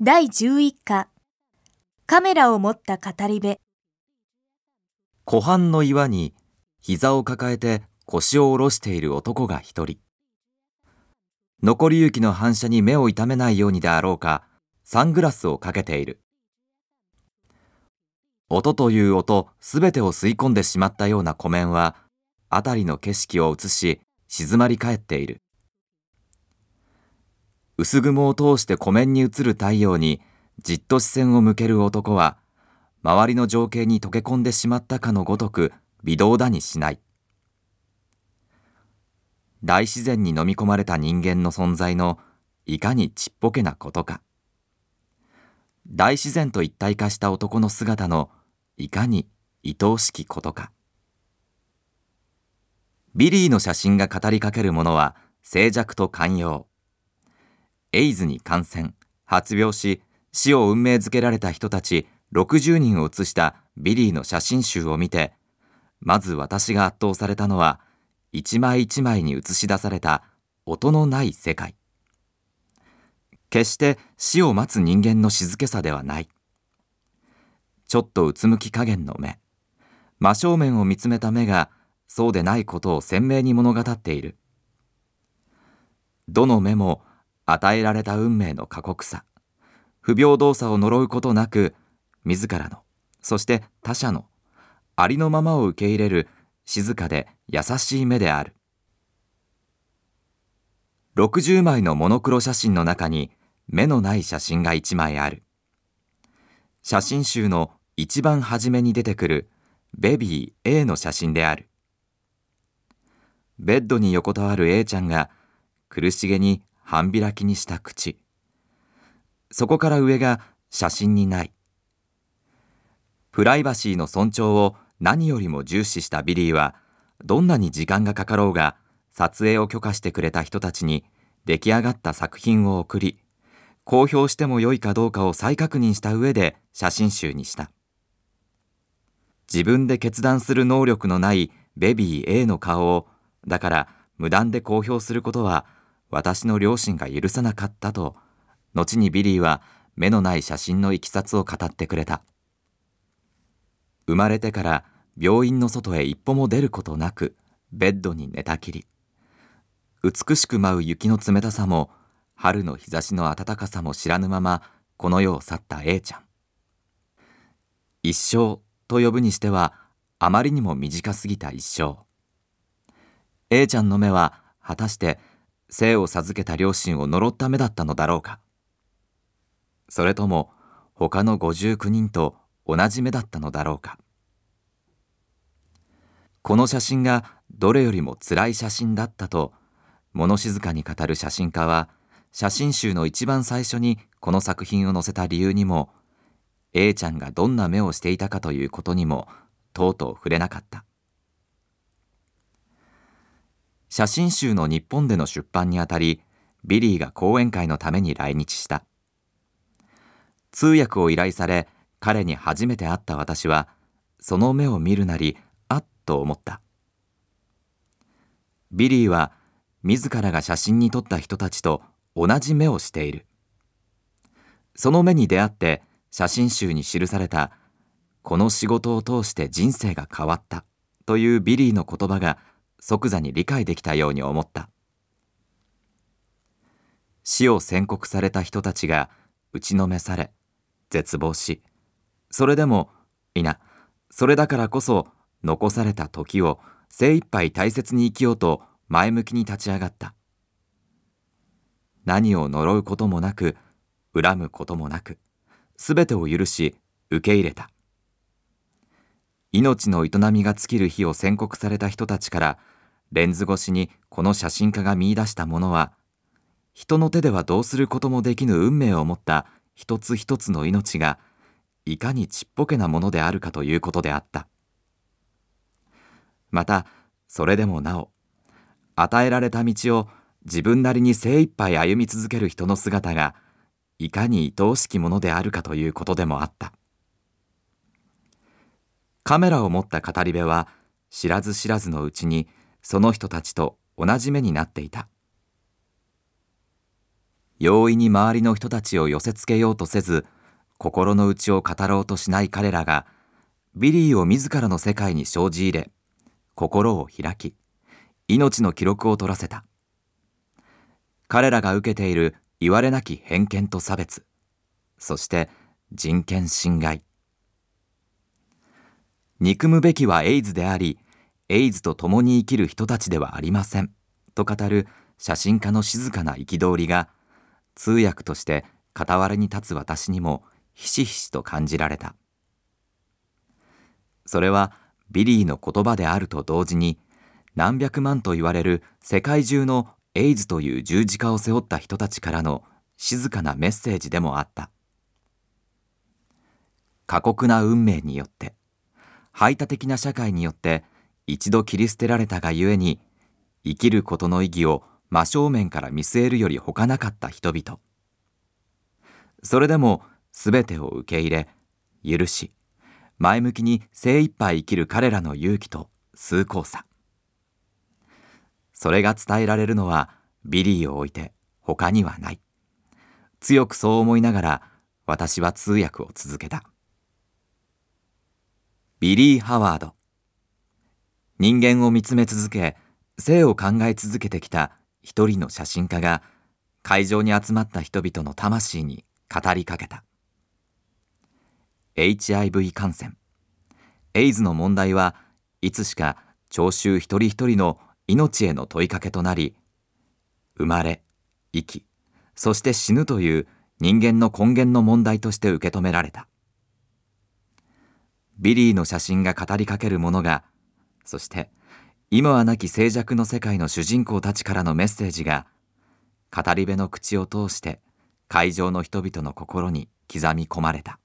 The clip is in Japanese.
第11課。カメラを持った語り部。湖畔の岩に膝を抱えて腰を下ろしている男が一人。残り雪の反射に目を痛めないようにであろうかサングラスをかけている。音という音すべてを吸い込んでしまったような湖面は辺りの景色を映し静まり返っている。薄雲を通して湖面に映る太陽にじっと視線を向ける男は周りの情景に溶け込んでしまったかのごとく微動だにしない。大自然に飲み込まれた人間の存在のいかにちっぽけなことか。大自然と一体化した男の姿のいかに愛おしきことか。ビリーの写真が語りかけるものは静寂と寛容。エイズに感染発病し死を運命づけられた人たち60人を写したビリーの写真集を見てまず私が圧倒されたのは一枚一枚に映し出された音のない世界。決して死を待つ人間の静けさではない。ちょっとうつむき加減の目。真正面を見つめた目がそうでないことを鮮明に物語っている。どの目も与えられた運命の過酷さ。不平等さを呪うことなく自らのそして他者のありのままを受け入れる静かで優しい目である。60枚のモノクロ写真の中に目のない写真が1枚ある。写真集の一番初めに出てくるベビー A の写真である。ベッドに横たわる A ちゃんが苦しげに半開きにした口。そこから上が写真にない。プライバシーの尊重を何よりも重視したビリーはどんなに時間がかかろうが撮影を許可してくれた人たちに出来上がった作品を送り公表してもよいかどうかを再確認した上で写真集にした。自分で決断する能力のないベビー A の顔をだから無断で公表することは私の良心が許さなかったと後にビリーは目のない写真のいきさつを語ってくれた。生まれてから病院の外へ一歩も出ることなくベッドに寝たきり。美しく舞う雪の冷たさも春の日差しの暖かさも知らぬままこの世を去った A ちゃん。一生と呼ぶにしてはあまりにも短すぎた一生。A ちゃんの目は果たして生を授けた両親を呪った目だったのだろうか。それとも他の59人と同じ目だったのだろうか。この写真がどれよりも辛い写真だったと物静かに語る写真家は写真集の一番最初にこの作品を載せた理由にも A ちゃんがどんな目をしていたかということにもとうとう触れなかった。写真集の日本での出版にあたりビリーが講演会のために来日した。通訳を依頼され彼に初めて会った私はその目を見るなりあっと思った。ビリーは自らが写真に撮った人たちと同じ目をしている。その目に出会って写真集に記されたこの仕事を通して人生が変わったというビリーの言葉が即座に理解できたように思った。死を宣告された人たちが打ちのめされ絶望しそれでもいなそれだからこそ残された時を精一杯大切に生きようと前向きに立ち上がった。何を呪うこともなく恨むこともなく全てを許し受け入れた。命の営みが尽きる日を宣告された人たちからレンズ越しにこの写真家が見出したものは人の手ではどうすることもできぬ運命を持った一つ一つの命がいかにちっぽけなものであるかということであった。またそれでもなお与えられた道を自分なりに精一杯歩み続ける人の姿がいかに愛おしきものであるかということでもあった。カメラを持った語り部は知らず知らずのうちにその人たちと同じ目になっていた。容易に周りの人たちを寄せつけようとせず心の内を語ろうとしない彼らがビリーを自らの世界に生じ入れ心を開き命の記録を取らせた。彼らが受けている言われなき偏見と差別そして人権侵害。憎むべきはエイズでありエイズと共に生きる人たちではありません。と語る写真家の静かな憤りが通訳として傍らに立つ私にもひしひしと感じられた。それはビリーの言葉であると同時に何百万と言われる世界中のエイズという十字架を背負った人たちからの静かなメッセージでもあった。過酷な運命によって排他的な社会によって一度切り捨てられたがゆえに生きることの意義を真正面から見据えるより他なかった人々。それでも全てを受け入れ許し前向きに精一杯生きる彼らの勇気と崇高さ。それが伝えられるのはビリーを置いて他にはない。強くそう思いながら私は通訳を続けた。ビリー・ハワード。人間を見つめ続け生を考え続けてきた一人の写真家が会場に集まった人々の魂に語りかけた。HIV 感染。エイズの問題はいつしか聴衆一人一人の命への問いかけとなり生まれ生きそして死ぬという人間の根源の問題として受け止められた。ビリーの写真が語りかけるものがそして今はなき静寂の世界の主人公たちからのメッセージが語り部の口を通して会場の人々の心に刻み込まれた。